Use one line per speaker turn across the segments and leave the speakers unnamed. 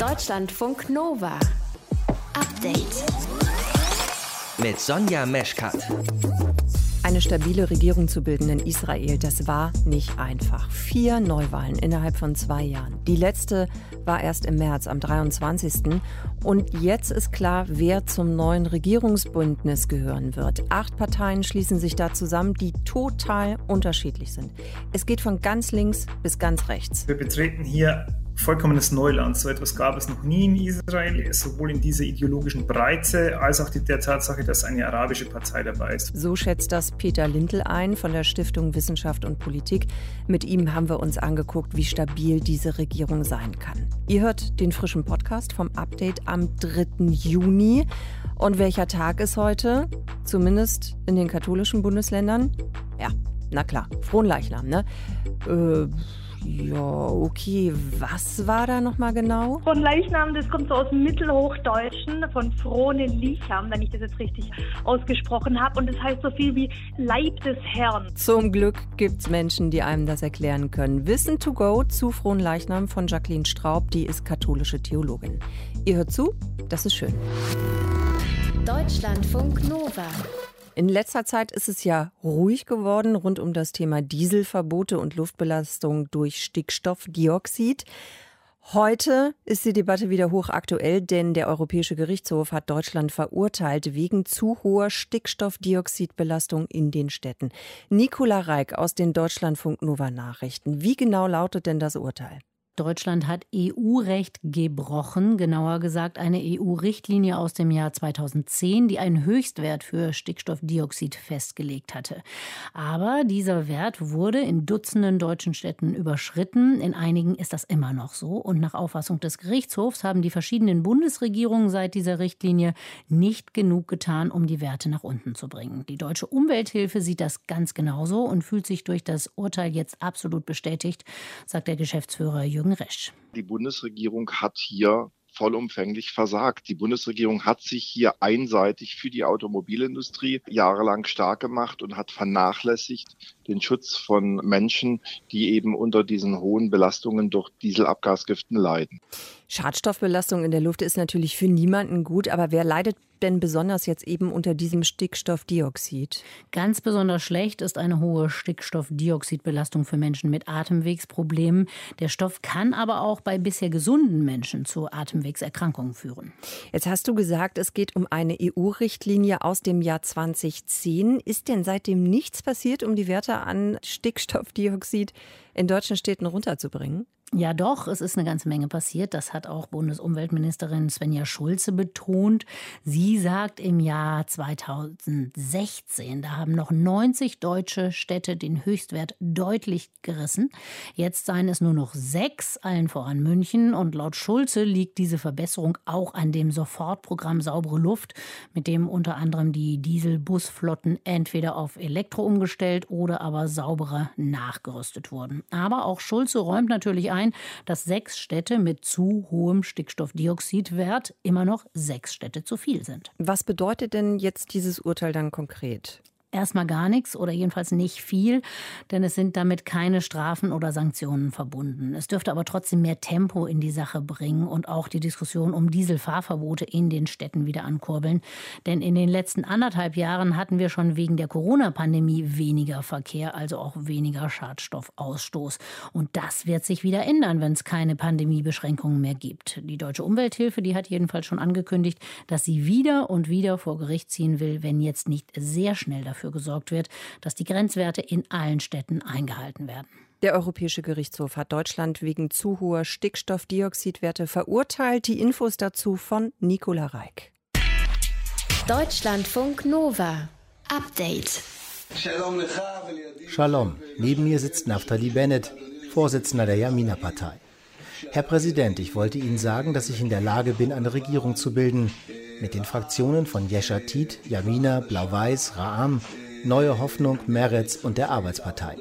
Deutschlandfunk Nova. Update.
Mit Sonja Meschkat.
Eine stabile Regierung zu bilden in Israel, das war nicht einfach. Vier Neuwahlen innerhalb von zwei Jahren. Die letzte war erst im März, am 23. Und jetzt ist klar, wer zum neuen Regierungsbündnis gehören wird. Acht Parteien schließen sich da zusammen, die total unterschiedlich sind. Es geht von ganz links bis ganz rechts.
Wir betreten hier vollkommenes Neuland. So etwas gab es noch nie in Israel, sowohl in dieser ideologischen Breite als auch die, der Tatsache, dass eine arabische Partei dabei ist.
So schätzt das Peter Lindl ein von der Stiftung Wissenschaft und Politik. Mit ihm haben wir uns angeguckt, wie stabil diese Regierung sein kann. Ihr hört den frischen Podcast vom Update am 3. Juni. Und welcher Tag ist heute? Zumindest in den katholischen Bundesländern? Ja, na klar, Fronleichnam, ne? Äh, ja, okay. Was war da nochmal genau?
Von Leichnam, das kommt so aus dem Mittelhochdeutschen, von Frohne Licham, wenn ich das jetzt richtig ausgesprochen habe. Und das heißt so viel wie Leib des Herrn.
Zum Glück gibt es Menschen, die einem das erklären können. Wissen to go zu Fronleichnam von Jacqueline Straub, die ist katholische Theologin. Ihr hört zu, das ist schön.
Deutschlandfunk Nova.
In letzter Zeit ist es ja ruhig geworden rund um das Thema Dieselverbote und Luftbelastung durch Stickstoffdioxid. Heute ist die Debatte wieder hochaktuell, denn der Europäische Gerichtshof hat Deutschland verurteilt wegen zu hoher Stickstoffdioxidbelastung in den Städten. Nicola Reik aus den Deutschlandfunk Nova Nachrichten. Wie genau lautet denn das Urteil?
Deutschland hat EU-Recht gebrochen, genauer gesagt eine EU-Richtlinie aus dem Jahr 2010, die einen Höchstwert für Stickstoffdioxid festgelegt hatte. Aber dieser Wert wurde in Dutzenden deutschen Städten überschritten. In einigen ist das immer noch so. Und nach Auffassung des Gerichtshofs haben die verschiedenen Bundesregierungen seit dieser Richtlinie nicht genug getan, um die Werte nach unten zu bringen. Die deutsche Umwelthilfe sieht das ganz genauso und fühlt sich durch das Urteil jetzt absolut bestätigt, sagt der Geschäftsführer Jürgen Jürgen Resch.
Die Bundesregierung hat hier vollumfänglich versagt. Die Bundesregierung hat sich hier einseitig für die Automobilindustrie jahrelang stark gemacht und hat vernachlässigt den Schutz von Menschen, die eben unter diesen hohen Belastungen durch Dieselabgasgiften leiden.
Schadstoffbelastung in der Luft ist natürlich für niemanden gut, aber wer leidet denn besonders jetzt eben unter diesem Stickstoffdioxid?
Ganz besonders schlecht ist eine hohe Stickstoffdioxidbelastung für Menschen mit Atemwegsproblemen. Der Stoff kann aber auch bei bisher gesunden Menschen zu Atemwegserkrankungen führen.
Jetzt hast du gesagt, es geht um eine EU-Richtlinie aus dem Jahr 2010. Ist denn seitdem nichts passiert, um die Werte an Stickstoffdioxid in deutschen Städten runterzubringen?
Ja, doch, es ist eine ganze Menge passiert. Das hat auch Bundesumweltministerin Svenja Schulze betont. Sie sagt im Jahr 2016, da haben noch 90 deutsche Städte den Höchstwert deutlich gerissen. Jetzt seien es nur noch sechs, allen voran München. Und laut Schulze liegt diese Verbesserung auch an dem Sofortprogramm Saubere Luft, mit dem unter anderem die Dieselbusflotten entweder auf Elektro umgestellt oder aber sauberer nachgerüstet wurden. Aber auch Schulze räumt natürlich ein, ein, dass sechs Städte mit zu hohem Stickstoffdioxidwert immer noch sechs Städte zu viel sind.
Was bedeutet denn jetzt dieses Urteil dann konkret?
Erstmal gar nichts oder jedenfalls nicht viel, denn es sind damit keine Strafen oder Sanktionen verbunden. Es dürfte aber trotzdem mehr Tempo in die Sache bringen und auch die Diskussion um Dieselfahrverbote in den Städten wieder ankurbeln. Denn in den letzten anderthalb Jahren hatten wir schon wegen der Corona-Pandemie weniger Verkehr, also auch weniger Schadstoffausstoß. Und das wird sich wieder ändern, wenn es keine Pandemiebeschränkungen mehr gibt. Die Deutsche Umwelthilfe, die hat jedenfalls schon angekündigt, dass sie wieder und wieder vor Gericht ziehen will, wenn jetzt nicht sehr schnell dafür dafür gesorgt wird, dass die Grenzwerte in allen Städten eingehalten werden.
Der Europäische Gerichtshof hat Deutschland wegen zu hoher Stickstoffdioxidwerte verurteilt. Die Infos dazu von Nicola Reik.
Deutschlandfunk Nova. Update.
Shalom. Neben mir sitzt Naftali Bennett, Vorsitzender der Yamina-Partei. Herr Präsident, ich wollte Ihnen sagen, dass ich in der Lage bin, eine Regierung zu bilden. Mit den Fraktionen von Yeshatit, Yamina, Blau-Weiß, Ra'am, Neue Hoffnung, Meretz und der Arbeitspartei.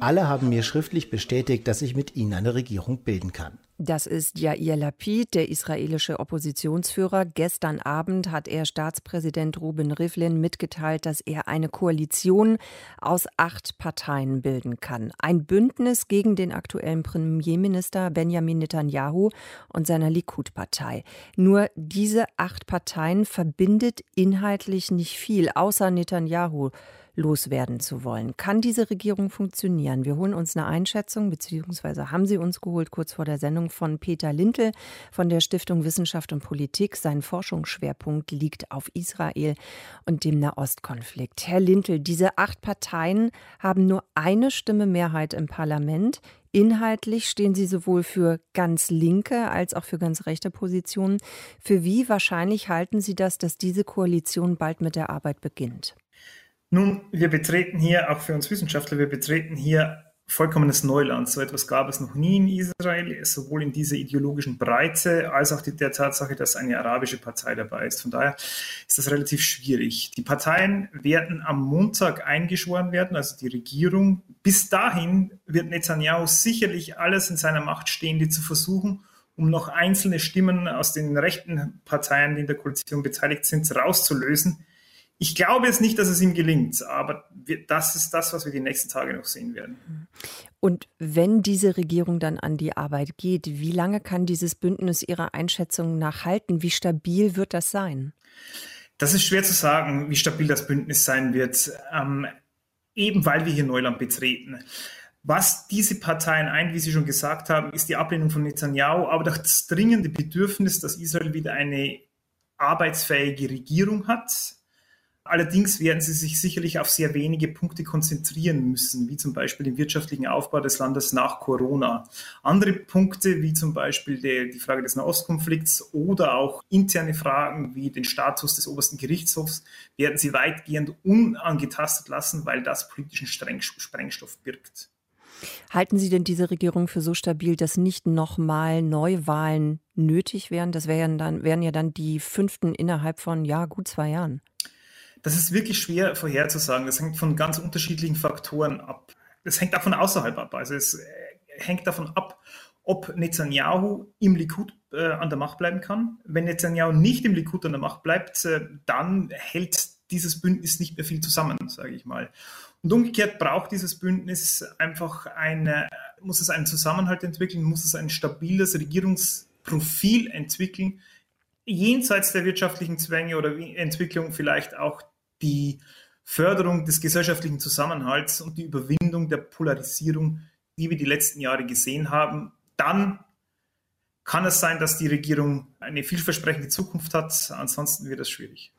Alle haben mir schriftlich bestätigt, dass ich mit ihnen eine Regierung bilden kann.
Das ist Yair Lapid, der israelische Oppositionsführer. Gestern Abend hat er Staatspräsident Ruben Rivlin mitgeteilt, dass er eine Koalition aus acht Parteien bilden kann. Ein Bündnis gegen den aktuellen Premierminister Benjamin Netanyahu und seiner Likud-Partei. Nur diese acht Parteien verbindet inhaltlich nicht viel, außer Netanyahu loswerden zu wollen. Kann diese Regierung funktionieren? Wir holen uns eine Einschätzung, beziehungsweise haben Sie uns geholt kurz vor der Sendung von Peter Lintel von der Stiftung Wissenschaft und Politik. Sein Forschungsschwerpunkt liegt auf Israel und dem Nahostkonflikt. Herr Lintel, diese acht Parteien haben nur eine Stimme Mehrheit im Parlament. Inhaltlich stehen sie sowohl für ganz linke als auch für ganz rechte Positionen. Für wie wahrscheinlich halten Sie das, dass diese Koalition bald mit der Arbeit beginnt?
Nun, wir betreten hier, auch für uns Wissenschaftler, wir betreten hier vollkommenes Neuland. So etwas gab es noch nie in Israel, sowohl in dieser ideologischen Breite als auch die, der Tatsache, dass eine arabische Partei dabei ist. Von daher ist das relativ schwierig. Die Parteien werden am Montag eingeschworen werden, also die Regierung. Bis dahin wird Netanyahu sicherlich alles in seiner Macht Stehende zu versuchen, um noch einzelne Stimmen aus den rechten Parteien, die in der Koalition beteiligt sind, rauszulösen. Ich glaube es nicht, dass es ihm gelingt, aber wir, das ist das, was wir die nächsten Tage noch sehen werden.
Und wenn diese Regierung dann an die Arbeit geht, wie lange kann dieses Bündnis Ihrer Einschätzung nach halten? Wie stabil wird das sein?
Das ist schwer zu sagen, wie stabil das Bündnis sein wird, ähm, eben weil wir hier Neuland betreten. Was diese Parteien ein, wie Sie schon gesagt haben, ist die Ablehnung von Netanyahu, aber das dringende Bedürfnis, dass Israel wieder eine arbeitsfähige Regierung hat, Allerdings werden sie sich sicherlich auf sehr wenige Punkte konzentrieren müssen, wie zum Beispiel den wirtschaftlichen Aufbau des Landes nach Corona. Andere Punkte, wie zum Beispiel die, die Frage des Nahostkonflikts oder auch interne Fragen wie den Status des obersten Gerichtshofs, werden sie weitgehend unangetastet lassen, weil das politischen Sprengstoff birgt.
Halten Sie denn diese Regierung für so stabil, dass nicht nochmal Neuwahlen nötig wären? Das wären, dann, wären ja dann die fünften innerhalb von ja, gut zwei Jahren.
Das ist wirklich schwer vorherzusagen. Das hängt von ganz unterschiedlichen Faktoren ab. Das hängt auch von außerhalb ab. Also es äh, hängt davon ab, ob Netanyahu im Likud äh, an der Macht bleiben kann. Wenn Netanyahu nicht im Likud an der Macht bleibt, äh, dann hält dieses Bündnis nicht mehr viel zusammen, sage ich mal. Und umgekehrt braucht dieses Bündnis einfach eine, muss es einen Zusammenhalt entwickeln, muss es ein stabiles Regierungsprofil entwickeln, jenseits der wirtschaftlichen Zwänge oder Entwicklung vielleicht auch die Förderung des gesellschaftlichen Zusammenhalts und die Überwindung der Polarisierung, die wir die letzten Jahre gesehen haben, dann kann es sein, dass die Regierung eine vielversprechende Zukunft hat. Ansonsten wird es schwierig.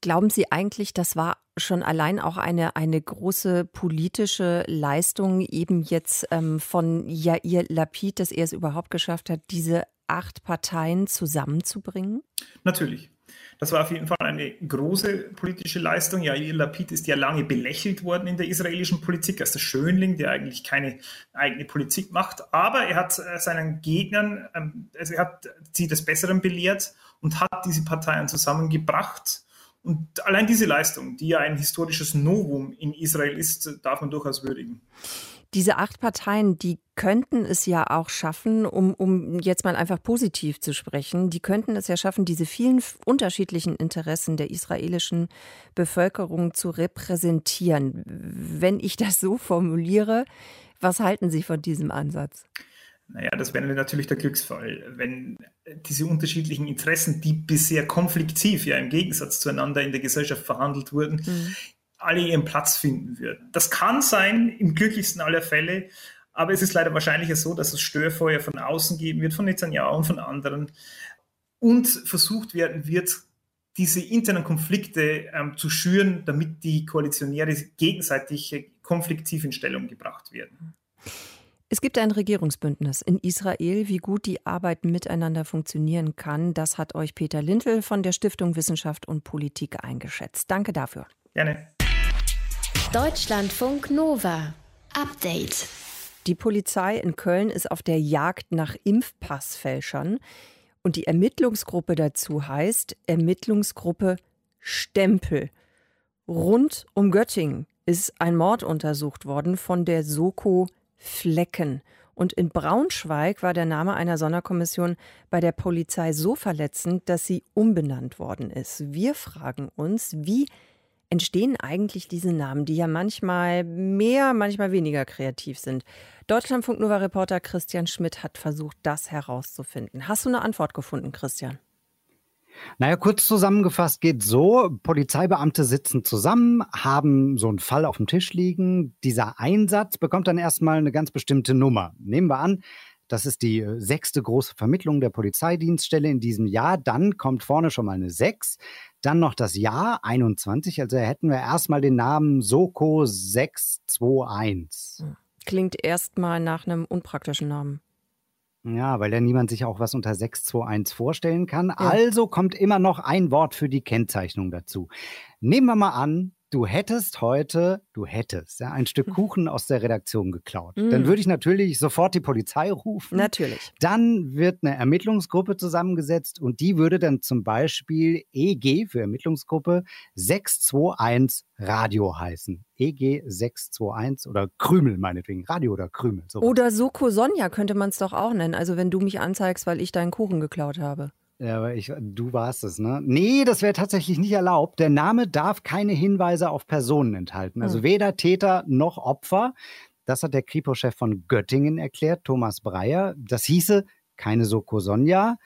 Glauben Sie eigentlich, das war schon allein auch eine, eine große politische Leistung, eben jetzt ähm, von Jair Lapid, dass er es überhaupt geschafft hat, diese acht Parteien zusammenzubringen?
Natürlich. Das war auf jeden Fall eine große politische Leistung. Yair Lapid ist ja lange belächelt worden in der israelischen Politik als der Schönling, der eigentlich keine eigene Politik macht. Aber er hat äh, seinen Gegnern, ähm, also er hat sie des Besseren belehrt und hat diese Parteien zusammengebracht. Und allein diese Leistung, die ja ein historisches Novum in Israel ist, darf man durchaus würdigen.
Diese acht Parteien, die könnten es ja auch schaffen, um, um jetzt mal einfach positiv zu sprechen, die könnten es ja schaffen, diese vielen unterschiedlichen Interessen der israelischen Bevölkerung zu repräsentieren. Wenn ich das so formuliere, was halten Sie von diesem Ansatz?
Naja, das wäre natürlich der Glücksfall, wenn diese unterschiedlichen Interessen, die bisher konfliktiv, ja im Gegensatz zueinander in der Gesellschaft verhandelt wurden, mhm alle ihren Platz finden würden. Das kann sein, im glücklichsten aller Fälle, aber es ist leider wahrscheinlicher so, dass es Störfeuer von außen geben wird, von Netanyahu und von anderen, und versucht werden wird, diese internen Konflikte ähm, zu schüren, damit die Koalitionäre gegenseitig konfliktiv in Stellung gebracht werden.
Es gibt ein Regierungsbündnis in Israel. Wie gut die Arbeit miteinander funktionieren kann, das hat euch Peter Lintel von der Stiftung Wissenschaft und Politik eingeschätzt. Danke dafür.
Gerne.
Deutschlandfunk Nova. Update.
Die Polizei in Köln ist auf der Jagd nach Impfpassfälschern. Und die Ermittlungsgruppe dazu heißt Ermittlungsgruppe Stempel. Rund um Göttingen ist ein Mord untersucht worden von der Soko Flecken. Und in Braunschweig war der Name einer Sonderkommission bei der Polizei so verletzend, dass sie umbenannt worden ist. Wir fragen uns, wie entstehen eigentlich diese Namen, die ja manchmal mehr, manchmal weniger kreativ sind? Deutschlandfunk Nova Reporter Christian Schmidt hat versucht, das herauszufinden. Hast du eine Antwort gefunden, Christian?
Naja, kurz zusammengefasst geht so, Polizeibeamte sitzen zusammen, haben so einen Fall auf dem Tisch liegen. Dieser Einsatz bekommt dann erstmal eine ganz bestimmte Nummer. Nehmen wir an, das ist die äh, sechste große Vermittlung der Polizeidienststelle in diesem Jahr. Dann kommt vorne schon mal eine 6. Dann noch das Jahr 21. Also hätten wir erstmal den Namen Soko 621.
Klingt erstmal nach einem unpraktischen Namen.
Ja, weil ja niemand sich auch was unter 621 vorstellen kann. Ja. Also kommt immer noch ein Wort für die Kennzeichnung dazu. Nehmen wir mal an, du hättest heute, du hättest ja, ein Stück hm. Kuchen aus der Redaktion geklaut, mm. dann würde ich natürlich sofort die Polizei rufen.
Natürlich.
Dann wird eine Ermittlungsgruppe zusammengesetzt und die würde dann zum Beispiel EG für Ermittlungsgruppe 621 Radio heißen. EG 621 oder Krümel meinetwegen, Radio oder Krümel.
Sowas. Oder Soko Sonja könnte man es doch auch nennen. Also wenn du mich anzeigst, weil ich deinen Kuchen geklaut habe.
Ja, aber ich, du warst es, ne? Nee, das wäre tatsächlich nicht erlaubt. Der Name darf keine Hinweise auf Personen enthalten. Also hm. weder Täter noch Opfer. Das hat der Kripo-Chef von Göttingen erklärt, Thomas Breyer. Das hieße keine Soko Sonja.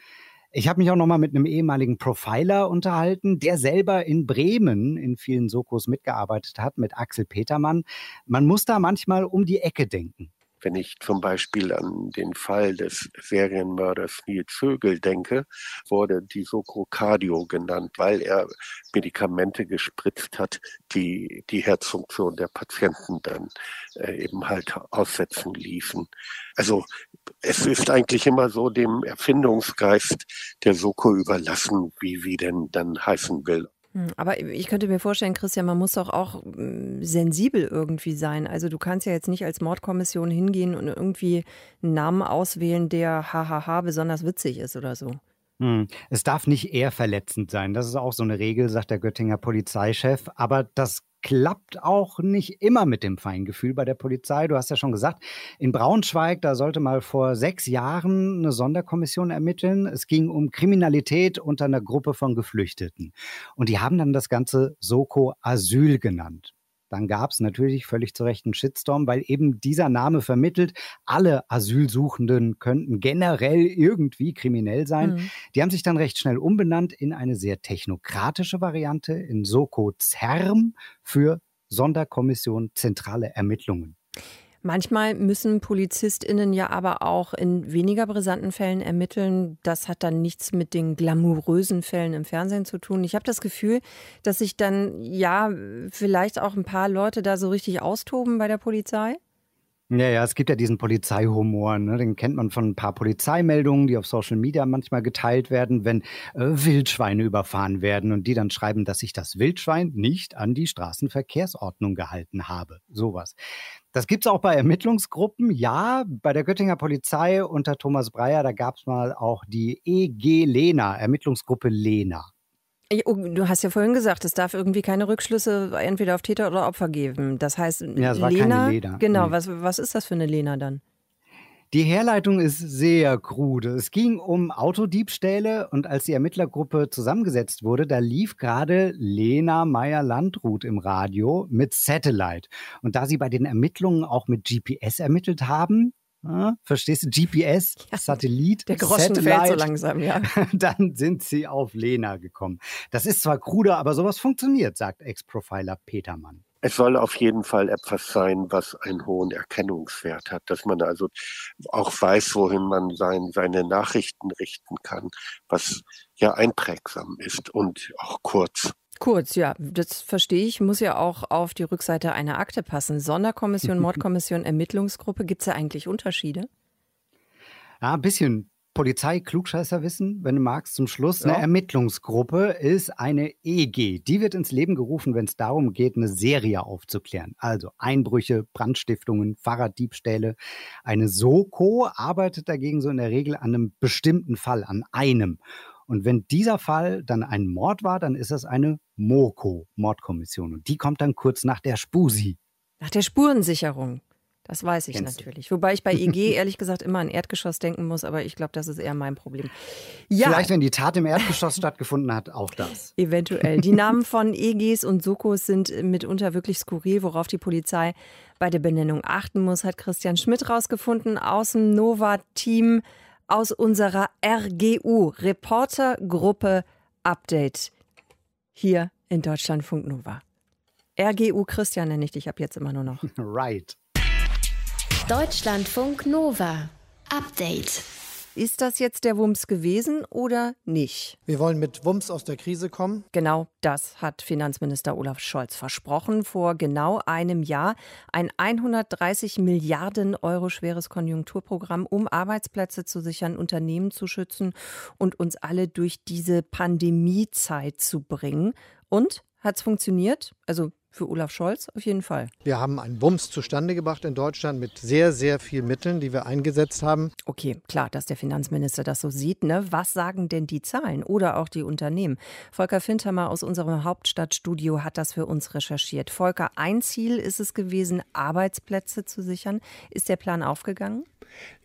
Ich habe mich auch noch mal mit einem ehemaligen Profiler unterhalten, der selber in Bremen in vielen Sokos mitgearbeitet hat, mit Axel Petermann. Man muss da manchmal um die Ecke denken.
Wenn ich zum Beispiel an den Fall des Serienmörders Nils Vögel denke, wurde die Socrocardio genannt, weil er Medikamente gespritzt hat, die die Herzfunktion der Patienten dann äh, eben halt aussetzen liefen. Also es ist eigentlich immer so dem Erfindungsgeist der Soko überlassen, wie wie denn dann heißen will.
Hm, aber ich könnte mir vorstellen, Christian, man muss doch auch hm, sensibel irgendwie sein. Also du kannst ja jetzt nicht als Mordkommission hingehen und irgendwie einen Namen auswählen, der hahaha besonders witzig ist oder so.
Hm. Es darf nicht eher verletzend sein. Das ist auch so eine Regel, sagt der Göttinger Polizeichef. Aber das klappt auch nicht immer mit dem Feingefühl bei der Polizei. Du hast ja schon gesagt, in Braunschweig, da sollte mal vor sechs Jahren eine Sonderkommission ermitteln. Es ging um Kriminalität unter einer Gruppe von Geflüchteten. Und die haben dann das Ganze Soko Asyl genannt dann gab es natürlich völlig zu Recht einen Shitstorm, weil eben dieser Name vermittelt, alle Asylsuchenden könnten generell irgendwie kriminell sein. Mhm. Die haben sich dann recht schnell umbenannt in eine sehr technokratische Variante, in Soko ZERM für Sonderkommission Zentrale Ermittlungen.
Manchmal müssen PolizistInnen ja aber auch in weniger brisanten Fällen ermitteln. Das hat dann nichts mit den glamourösen Fällen im Fernsehen zu tun. Ich habe das Gefühl, dass sich dann ja vielleicht auch ein paar Leute da so richtig austoben bei der Polizei.
Ja, ja, es gibt ja diesen Polizeihumor, ne? den kennt man von ein paar Polizeimeldungen, die auf Social Media manchmal geteilt werden, wenn äh, Wildschweine überfahren werden und die dann schreiben, dass sich das Wildschwein nicht an die Straßenverkehrsordnung gehalten habe. Sowas. Das gibt es auch bei Ermittlungsgruppen. Ja, bei der Göttinger Polizei unter Thomas Breyer, da gab es mal auch die EG Lena, Ermittlungsgruppe Lena.
Oh, du hast ja vorhin gesagt, es darf irgendwie keine Rückschlüsse entweder auf Täter oder Opfer geben. Das heißt,
ja, es war Lena, keine Lena.
Genau, nee. was, was ist das für eine Lena dann?
Die Herleitung ist sehr krude. Es ging um Autodiebstähle und als die Ermittlergruppe zusammengesetzt wurde, da lief gerade Lena Meyer-Landrut im Radio mit Satellite. Und da sie bei den Ermittlungen auch mit GPS ermittelt haben, ja, verstehst du? GPS, ja, Satellit,
der Groschen Satellite, fällt so langsam, ja.
Dann sind sie auf Lena gekommen. Das ist zwar kruder, aber sowas funktioniert, sagt Ex-Profiler Petermann.
Es soll auf jeden Fall etwas sein, was einen hohen Erkennungswert hat, dass man also auch weiß, wohin man sein, seine Nachrichten richten kann, was ja einprägsam ist und auch kurz.
Kurz, ja, das verstehe ich. Muss ja auch auf die Rückseite einer Akte passen. Sonderkommission, Mordkommission, Ermittlungsgruppe. Gibt es da eigentlich Unterschiede?
Ja, ein bisschen Polizei-Klugscheißerwissen, wenn du magst, zum Schluss. Ja. Eine Ermittlungsgruppe ist eine EG. Die wird ins Leben gerufen, wenn es darum geht, eine Serie aufzuklären. Also Einbrüche, Brandstiftungen, Fahrraddiebstähle. Eine Soko arbeitet dagegen so in der Regel an einem bestimmten Fall, an einem. Und wenn dieser Fall dann ein Mord war, dann ist das eine MOKO, Mordkommission. Und die kommt dann kurz nach der Spusi.
Nach der Spurensicherung. Das weiß ich Kennst natürlich. Wobei ich bei EG ehrlich gesagt immer an Erdgeschoss denken muss, aber ich glaube, das ist eher mein Problem.
Ja. Vielleicht, wenn die Tat im Erdgeschoss stattgefunden hat, auch das.
Eventuell. Die Namen von EGs und Sokos sind mitunter wirklich skurril, worauf die Polizei bei der Benennung achten muss, hat Christian Schmidt rausgefunden aus dem Nova-Team aus unserer RGU, Reportergruppe Update, hier in Deutschlandfunk Nova. RGU Christian nenne ich dich ab jetzt immer nur noch.
Right.
Deutschlandfunk Nova. Update.
Ist das jetzt der Wumms gewesen oder nicht?
Wir wollen mit Wumms aus der Krise kommen.
Genau das hat Finanzminister Olaf Scholz versprochen. Vor genau einem Jahr ein 130 Milliarden Euro schweres Konjunkturprogramm, um Arbeitsplätze zu sichern, Unternehmen zu schützen und uns alle durch diese Pandemiezeit zu bringen. Und hat es funktioniert? Also für Olaf Scholz auf jeden Fall.
Wir haben einen Bums zustande gebracht in Deutschland mit sehr, sehr vielen Mitteln, die wir eingesetzt haben.
Okay, klar, dass der Finanzminister das so sieht. Ne? Was sagen denn die Zahlen oder auch die Unternehmen? Volker Findhammer aus unserem Hauptstadtstudio hat das für uns recherchiert. Volker, ein Ziel ist es gewesen, Arbeitsplätze zu sichern. Ist der Plan aufgegangen?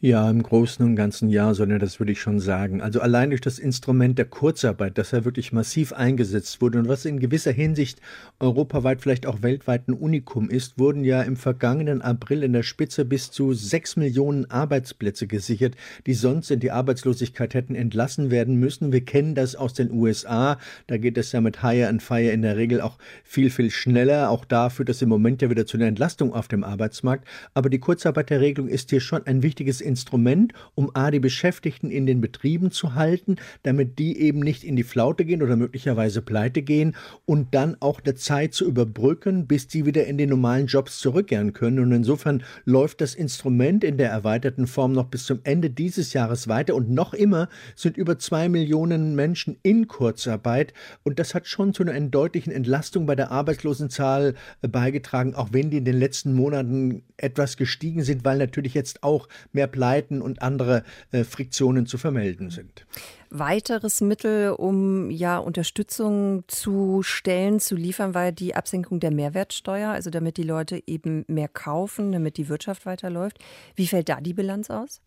Ja, im Großen und Ganzen ja, sondern das würde ich schon sagen. Also allein durch das Instrument der Kurzarbeit, das ja wirklich massiv eingesetzt wurde und was in gewisser Hinsicht europaweit, vielleicht auch weltweit ein Unikum ist, wurden ja im vergangenen April in der Spitze bis zu sechs Millionen Arbeitsplätze gesichert, die sonst in die Arbeitslosigkeit hätten entlassen werden müssen. Wir kennen das aus den USA. Da geht es ja mit Hire and Fire in der Regel auch viel, viel schneller. Auch da führt das im Moment ja wieder zu einer Entlastung auf dem Arbeitsmarkt. Aber die Kurzarbeiterregelung ist hier schon ein wichtiges Instrument, um A, die Beschäftigten in den Betrieben zu halten, damit die eben nicht in die Flaute gehen oder möglicherweise pleite gehen und dann auch der Zeit zu überbrücken, bis die wieder in den normalen Jobs zurückkehren können. Und insofern läuft das Instrument in der erweiterten Form noch bis zum Ende dieses Jahres weiter und noch immer sind über zwei Millionen Menschen in Kurzarbeit und das hat schon zu einer deutlichen Entlastung bei der Arbeitslosenzahl äh, beigetragen, auch wenn die in den letzten Monaten etwas gestiegen sind, weil natürlich jetzt auch mehr Pleiten und andere äh, Friktionen zu vermelden sind.
Weiteres Mittel, um ja Unterstützung zu stellen, zu liefern, war die Absenkung der Mehrwertsteuer, also damit die Leute eben mehr kaufen, damit die Wirtschaft weiterläuft. Wie fällt da die Bilanz aus?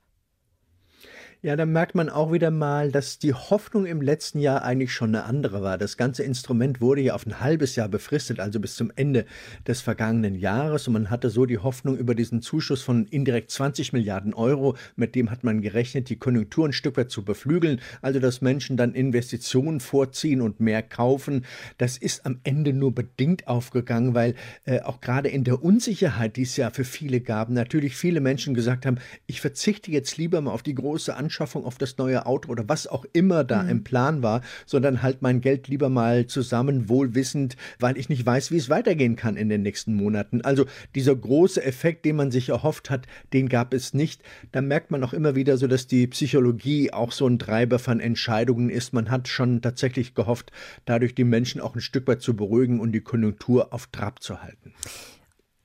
Ja, da merkt man auch wieder mal, dass die Hoffnung im letzten Jahr eigentlich schon eine andere war. Das ganze Instrument wurde ja auf ein halbes Jahr befristet, also bis zum Ende des vergangenen Jahres. Und man hatte so die Hoffnung über diesen Zuschuss von indirekt 20 Milliarden Euro, mit dem hat man gerechnet, die Konjunktur ein Stück weit zu beflügeln, also dass Menschen dann Investitionen vorziehen und mehr kaufen. Das ist am Ende nur bedingt aufgegangen, weil äh, auch gerade in der Unsicherheit, die es ja für viele gab, natürlich viele Menschen gesagt haben, ich verzichte jetzt lieber mal auf die große Anschaffung Anschaffung auf das neue Auto oder was auch immer da mhm. im Plan war, sondern halt mein Geld lieber mal zusammen, wohlwissend, weil ich nicht weiß, wie es weitergehen kann in den nächsten Monaten. Also dieser große Effekt, den man sich erhofft hat, den gab es nicht. Da merkt man auch immer wieder so, dass die Psychologie auch so ein Treiber von Entscheidungen ist. Man hat schon tatsächlich gehofft, dadurch die Menschen auch ein Stück weit zu beruhigen und die Konjunktur auf Trab zu halten.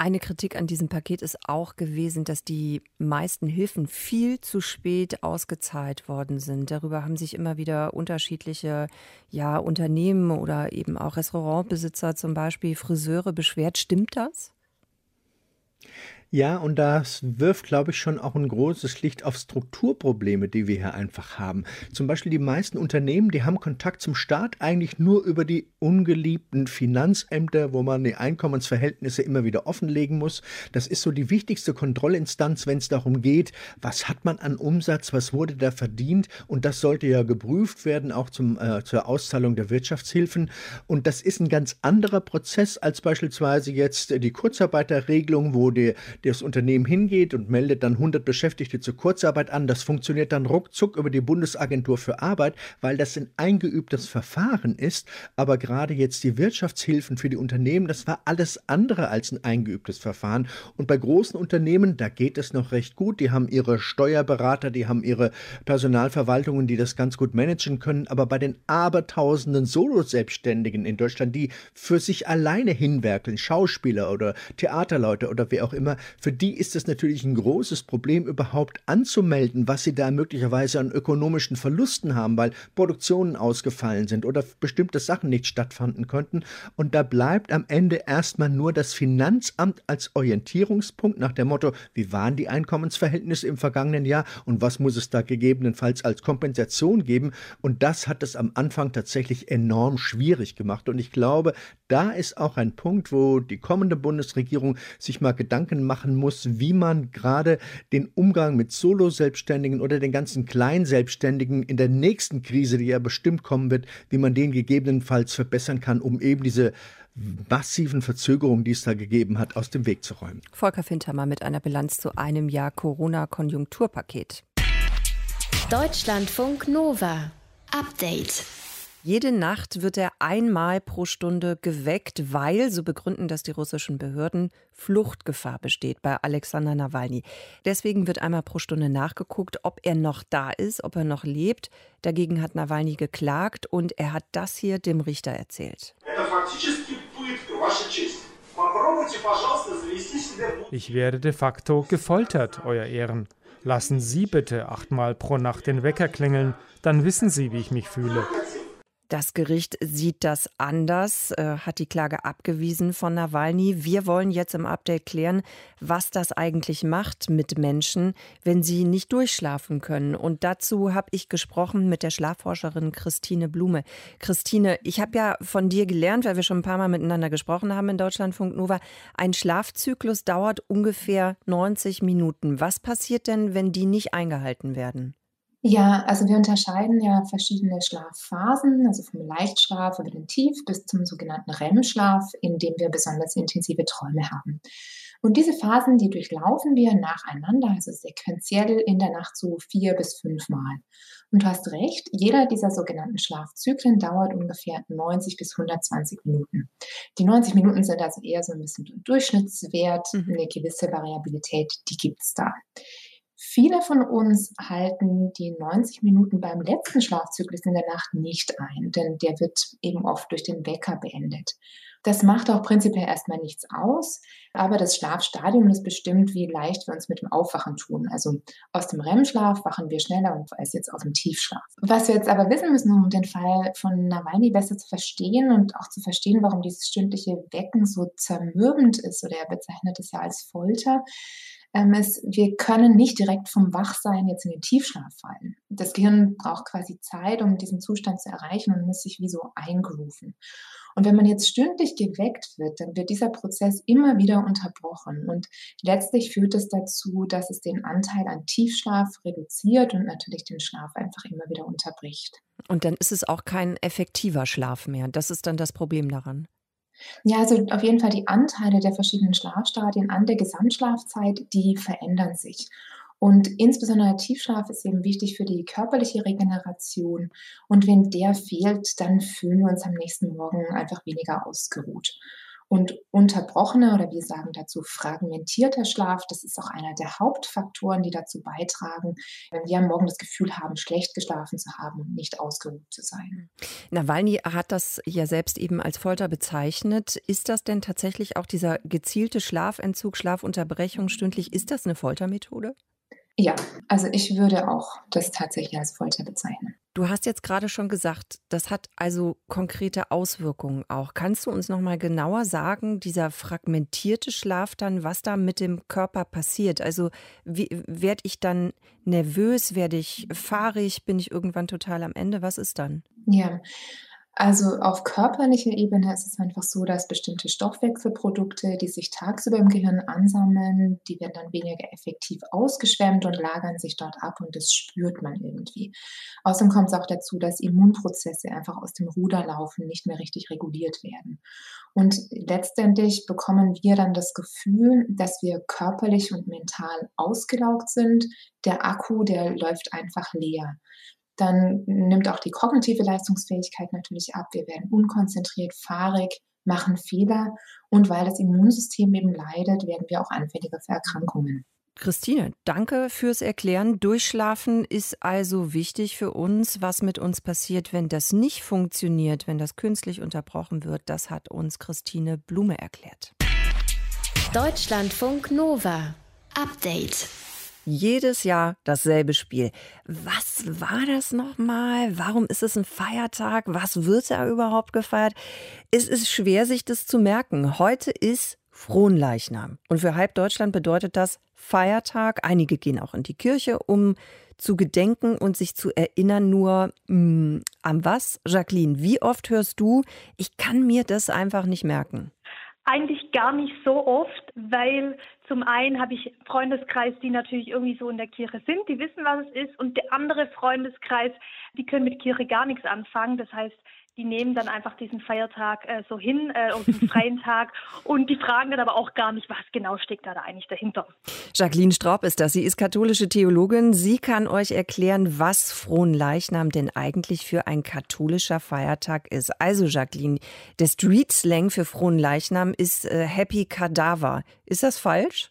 Eine Kritik an diesem Paket ist auch gewesen, dass die meisten Hilfen viel zu spät ausgezahlt worden sind. Darüber haben sich immer wieder unterschiedliche ja, Unternehmen oder eben auch Restaurantbesitzer, zum Beispiel Friseure, beschwert. Stimmt das?
Ja, und das wirft, glaube ich, schon auch ein großes Licht auf Strukturprobleme, die wir hier einfach haben. Zum Beispiel die meisten Unternehmen, die haben Kontakt zum Staat eigentlich nur über die ungeliebten Finanzämter, wo man die Einkommensverhältnisse immer wieder offenlegen muss. Das ist so die wichtigste Kontrollinstanz, wenn es darum geht, was hat man an Umsatz, was wurde da verdient. Und das sollte ja geprüft werden, auch zum, äh, zur Auszahlung der Wirtschaftshilfen. Und das ist ein ganz anderer Prozess als beispielsweise jetzt die Kurzarbeiterregelung, wo die das Unternehmen hingeht und meldet dann 100 Beschäftigte zur Kurzarbeit an. Das funktioniert dann ruckzuck über die Bundesagentur für Arbeit, weil das ein eingeübtes Verfahren ist. Aber gerade jetzt die Wirtschaftshilfen für die Unternehmen, das war alles andere als ein eingeübtes Verfahren. Und bei großen Unternehmen, da geht es noch recht gut. Die haben ihre Steuerberater, die haben ihre Personalverwaltungen, die das ganz gut managen können. Aber bei den abertausenden Solo-Selbstständigen in Deutschland, die für sich alleine hinwerkeln, Schauspieler oder Theaterleute oder wer auch immer, für die ist es natürlich ein großes Problem, überhaupt anzumelden, was sie da möglicherweise an ökonomischen Verlusten haben, weil Produktionen ausgefallen sind oder bestimmte Sachen nicht stattfinden konnten. Und da bleibt am Ende erstmal nur das Finanzamt als Orientierungspunkt nach dem Motto, wie waren die Einkommensverhältnisse im vergangenen Jahr und was muss es da gegebenenfalls als Kompensation geben. Und das hat es am Anfang tatsächlich enorm schwierig gemacht. Und ich glaube, da ist auch ein Punkt, wo die kommende Bundesregierung sich mal Gedanken machen muss, wie man gerade den Umgang mit Solo-Selbstständigen oder den ganzen Kleinselbstständigen in der nächsten Krise, die ja bestimmt kommen wird, wie man den gegebenenfalls verbessern kann, um eben diese massiven Verzögerungen, die es da gegeben hat, aus dem Weg zu räumen.
Volker Fintermer mit einer Bilanz zu einem Jahr Corona-Konjunkturpaket.
Deutschlandfunk Nova. Update.
Jede Nacht wird er einmal pro Stunde geweckt, weil, so begründen das die russischen Behörden, Fluchtgefahr besteht bei Alexander Nawalny. Deswegen wird einmal pro Stunde nachgeguckt, ob er noch da ist, ob er noch lebt. Dagegen hat Nawalny geklagt und er hat das hier dem Richter erzählt.
Ich werde de facto gefoltert, Euer Ehren. Lassen Sie bitte achtmal pro Nacht den Wecker klingeln, dann wissen Sie, wie ich mich fühle.
Das Gericht sieht das anders, äh, hat die Klage abgewiesen von Nawalny. Wir wollen jetzt im Update klären, was das eigentlich macht mit Menschen, wenn sie nicht durchschlafen können. Und dazu habe ich gesprochen mit der Schlafforscherin Christine Blume. Christine, ich habe ja von dir gelernt, weil wir schon ein paar Mal miteinander gesprochen haben in Deutschlandfunk Nova, ein Schlafzyklus dauert ungefähr 90 Minuten. Was passiert denn, wenn die nicht eingehalten werden?
Ja, also wir unterscheiden ja verschiedene Schlafphasen, also vom Leichtschlaf über den Tief bis zum sogenannten REM-Schlaf, in dem wir besonders intensive Träume haben. Und diese Phasen, die durchlaufen wir nacheinander, also sequenziell in der Nacht so vier bis fünf Mal. Und du hast recht, jeder dieser sogenannten Schlafzyklen dauert ungefähr 90 bis 120 Minuten. Die 90 Minuten sind also eher so ein bisschen Durchschnittswert, mhm. eine gewisse Variabilität, die gibt es da. Viele von uns halten die 90 Minuten beim letzten Schlafzyklus in der Nacht nicht ein, denn der wird eben oft durch den Wecker beendet. Das macht auch prinzipiell erstmal nichts aus, aber das Schlafstadium ist bestimmt, wie leicht wir uns mit dem Aufwachen tun. Also aus dem REM-Schlaf wachen wir schneller als jetzt aus dem Tiefschlaf. Was wir jetzt aber wissen müssen, um den Fall von Nawalny besser zu verstehen und auch zu verstehen, warum dieses stündliche Wecken so zermürbend ist, oder er bezeichnet es ja als Folter, ähm, ist, wir können nicht direkt vom Wachsein jetzt in den Tiefschlaf fallen. Das Gehirn braucht quasi Zeit, um diesen Zustand zu erreichen und muss sich wie so eingrooven. Und wenn man jetzt stündlich geweckt wird, dann wird dieser Prozess immer wieder unterbrochen. Und letztlich führt es dazu, dass es den Anteil an Tiefschlaf reduziert und natürlich den Schlaf einfach immer wieder unterbricht.
Und dann ist es auch kein effektiver Schlaf mehr. Das ist dann das Problem daran.
Ja, also auf jeden Fall die Anteile der verschiedenen Schlafstadien an der Gesamtschlafzeit, die verändern sich. Und insbesondere der Tiefschlaf ist eben wichtig für die körperliche Regeneration. Und wenn der fehlt, dann fühlen wir uns am nächsten Morgen einfach weniger ausgeruht. Und unterbrochener oder wir sagen dazu fragmentierter Schlaf, das ist auch einer der Hauptfaktoren, die dazu beitragen, wenn wir am Morgen das Gefühl haben, schlecht geschlafen zu haben und nicht ausgeruht zu sein.
Nawalny hat das ja selbst eben als Folter bezeichnet. Ist das denn tatsächlich auch dieser gezielte Schlafentzug, Schlafunterbrechung stündlich, ist das eine Foltermethode?
Ja, also ich würde auch das tatsächlich als Folter bezeichnen.
Du hast jetzt gerade schon gesagt, das hat also konkrete Auswirkungen auch. Kannst du uns noch mal genauer sagen, dieser fragmentierte Schlaf dann, was da mit dem Körper passiert? Also werde ich dann nervös, werde ich fahrig, bin ich irgendwann total am Ende? Was ist dann?
Ja, also auf körperlicher Ebene ist es einfach so, dass bestimmte Stoffwechselprodukte, die sich tagsüber im Gehirn ansammeln, die werden dann weniger effektiv ausgeschwemmt und lagern sich dort ab und das spürt man irgendwie. Außerdem kommt es auch dazu, dass Immunprozesse einfach aus dem Ruder laufen, nicht mehr richtig reguliert werden. Und letztendlich bekommen wir dann das Gefühl, dass wir körperlich und mental ausgelaugt sind. Der Akku, der läuft einfach leer dann nimmt auch die kognitive Leistungsfähigkeit natürlich ab. Wir werden unkonzentriert, fahrig, machen Fehler und weil das Immunsystem eben leidet, werden wir auch anfälliger für Erkrankungen.
Christine, danke fürs Erklären. Durchschlafen ist also wichtig für uns. Was mit uns passiert, wenn das nicht funktioniert, wenn das künstlich unterbrochen wird, das hat uns Christine Blume erklärt.
Deutschlandfunk Nova. Update.
Jedes Jahr dasselbe Spiel. Was war das nochmal? Warum ist es ein Feiertag? Was wird da überhaupt gefeiert? Es ist schwer, sich das zu merken. Heute ist Fronleichnam. Und für halb Deutschland bedeutet das Feiertag. Einige gehen auch in die Kirche, um zu gedenken und sich zu erinnern. Nur mh, hm, an was? Jacqueline, wie oft hörst du, ich kann mir das einfach nicht merken?
Eigentlich gar nicht so oft, weil zum einen habe ich Freundeskreis, die natürlich irgendwie so in der Kirche sind, die wissen, was es ist, und der andere Freundeskreis, die können mit Kirche gar nichts anfangen. Das heißt, die nehmen dann einfach diesen Feiertag äh, so hin, äh, den freien Tag und die fragen dann aber auch gar nicht, was genau steckt da, da eigentlich dahinter.
Jacqueline Straub ist das. Sie ist katholische Theologin. Sie kann euch erklären, was Fronleichnam denn eigentlich für ein katholischer Feiertag ist. Also Jacqueline, der Street-Slang für Fronleichnam ist äh, Happy Cadaver. Ist das falsch?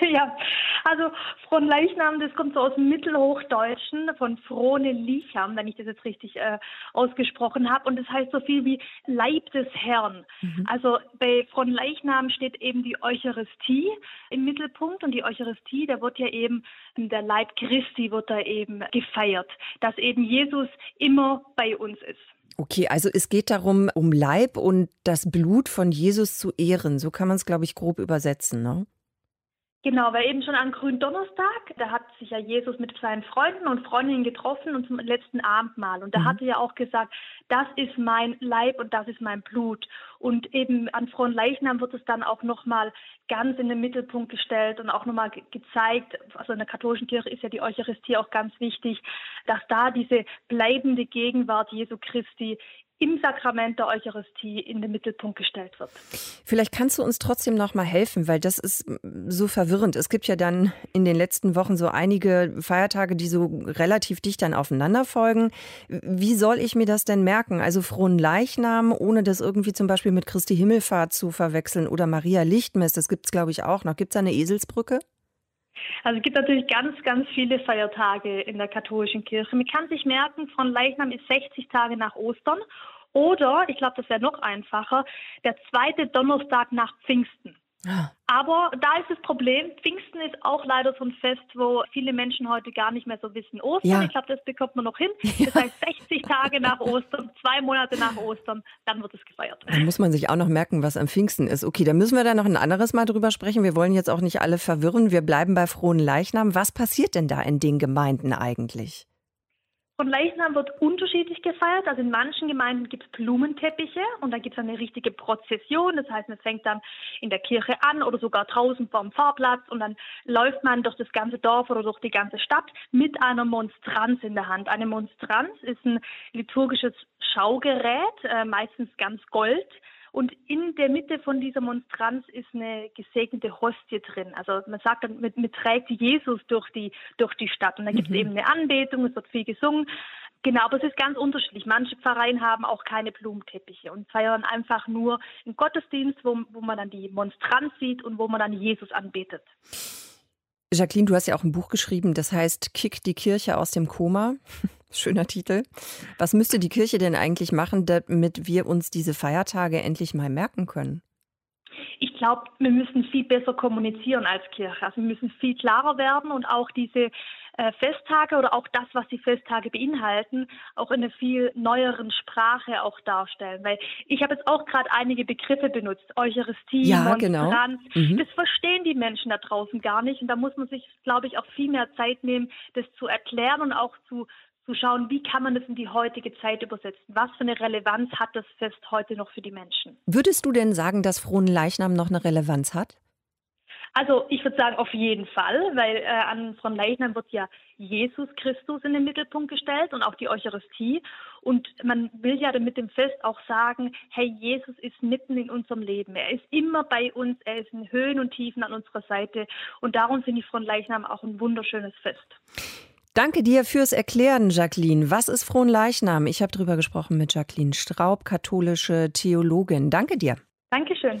Ja, also Fronleichnam, das kommt so aus dem Mittelhochdeutschen von Frone Licham, wenn ich das jetzt richtig äh, ausgesprochen habe. Und das heißt so viel wie Leib des Herrn. Mhm. Also bei Fronleichnam steht eben die Eucharistie im Mittelpunkt. Und die Eucharistie, da wird ja eben der Leib Christi wird da eben gefeiert, dass eben Jesus immer bei uns ist.
Okay, also es geht darum, um Leib und das Blut von Jesus zu ehren. So kann man es, glaube ich, grob übersetzen, ne?
Genau, weil eben schon am Gründonnerstag, da hat sich ja Jesus mit seinen Freunden und Freundinnen getroffen und zum letzten Abendmahl. Und da mhm. hat er ja auch gesagt, das ist mein Leib und das ist mein Blut. Und eben an Frohen Leichnam wird es dann auch nochmal ganz in den Mittelpunkt gestellt und auch nochmal ge gezeigt, also in der katholischen Kirche ist ja die Eucharistie auch ganz wichtig, dass da diese bleibende Gegenwart Jesu Christi im Sakrament der Eucharistie in den Mittelpunkt gestellt wird.
Vielleicht kannst du uns trotzdem noch mal helfen, weil das ist so verwirrend. Es gibt ja dann in den letzten Wochen so einige Feiertage, die so relativ dicht dann aufeinander folgen. Wie soll ich mir das denn merken? Also frohen Leichnam, ohne das irgendwie zum Beispiel mit Christi Himmelfahrt zu verwechseln oder Maria Lichtmess, das gibt es glaube ich auch noch. Gibt es da eine Eselsbrücke?
Also es gibt natürlich ganz, ganz viele Feiertage in der katholischen Kirche. Man kann sich merken, von Leichnam ist 60 Tage nach Ostern oder, ich glaube, das wäre noch einfacher, der zweite Donnerstag nach Pfingsten. Ah. Aber da ist das Problem, Pfingsten ist auch leider so ein Fest, wo viele Menschen heute gar nicht mehr so wissen. Ostern, ja. ich glaube, das bekommt man noch hin. Das heißt 60 Tage nach Ostern, zwei Monate nach Ostern, dann wird es gefeiert.
Da muss man sich auch noch merken, was am Pfingsten ist. Okay, da müssen wir da noch ein anderes Mal drüber sprechen. Wir wollen jetzt auch nicht alle verwirren. Wir bleiben bei frohen Leichnam. Was passiert denn da in den Gemeinden eigentlich?
Von Leichnam wird unterschiedlich gefeiert. Also in manchen Gemeinden gibt es Blumenteppiche und da gibt es eine richtige Prozession. Das heißt, man fängt dann in der Kirche an oder sogar draußen vorm Pfarrplatz und dann läuft man durch das ganze Dorf oder durch die ganze Stadt mit einer Monstranz in der Hand. Eine Monstranz ist ein liturgisches Schaugerät, äh, meistens ganz gold und in der Mitte von dieser Monstranz ist eine gesegnete Hostie drin. Also man sagt dann, man, man trägt Jesus durch die, durch die Stadt. Und da gibt es mhm. eben eine Anbetung, es wird viel gesungen. Genau, aber es ist ganz unterschiedlich. Manche Pfarreien haben auch keine Blumenteppiche und feiern einfach nur einen Gottesdienst, wo, wo man dann die Monstranz sieht und wo man dann Jesus anbetet.
Jacqueline, du hast ja auch ein Buch geschrieben, das heißt Kick die Kirche aus dem Koma. Schöner Titel. Was müsste die Kirche denn eigentlich machen, damit wir uns diese Feiertage endlich mal merken können?
Ich glaube, wir müssen viel besser kommunizieren als Kirche. Also wir müssen viel klarer werden und auch diese Festtage oder auch das, was die Festage beinhalten, auch in einer viel neueren Sprache auch darstellen. Weil ich habe jetzt auch gerade einige Begriffe benutzt, Eucharistie, ja, genau. Monstranz. Genau. Mhm. Das verstehen die Menschen da draußen gar nicht. Und da muss man sich, glaube ich, auch viel mehr Zeit nehmen, das zu erklären und auch zu zu schauen, wie kann man das in die heutige Zeit übersetzen? Was für eine Relevanz hat das Fest heute noch für die Menschen?
Würdest du denn sagen, dass Frohen Leichnam noch eine Relevanz hat?
Also ich würde sagen, auf jeden Fall, weil äh, an Frohen Leichnam wird ja Jesus Christus in den Mittelpunkt gestellt und auch die Eucharistie. Und man will ja mit dem Fest auch sagen, hey, Jesus ist mitten in unserem Leben. Er ist immer bei uns, er ist in Höhen und Tiefen an unserer Seite. Und darum finde ich Frohen Leichnam auch ein wunderschönes Fest.
Danke dir fürs Erklären, Jacqueline. Was ist Fronleichnam? Ich habe darüber gesprochen mit Jacqueline Straub, katholische Theologin. Danke dir.
Dankeschön.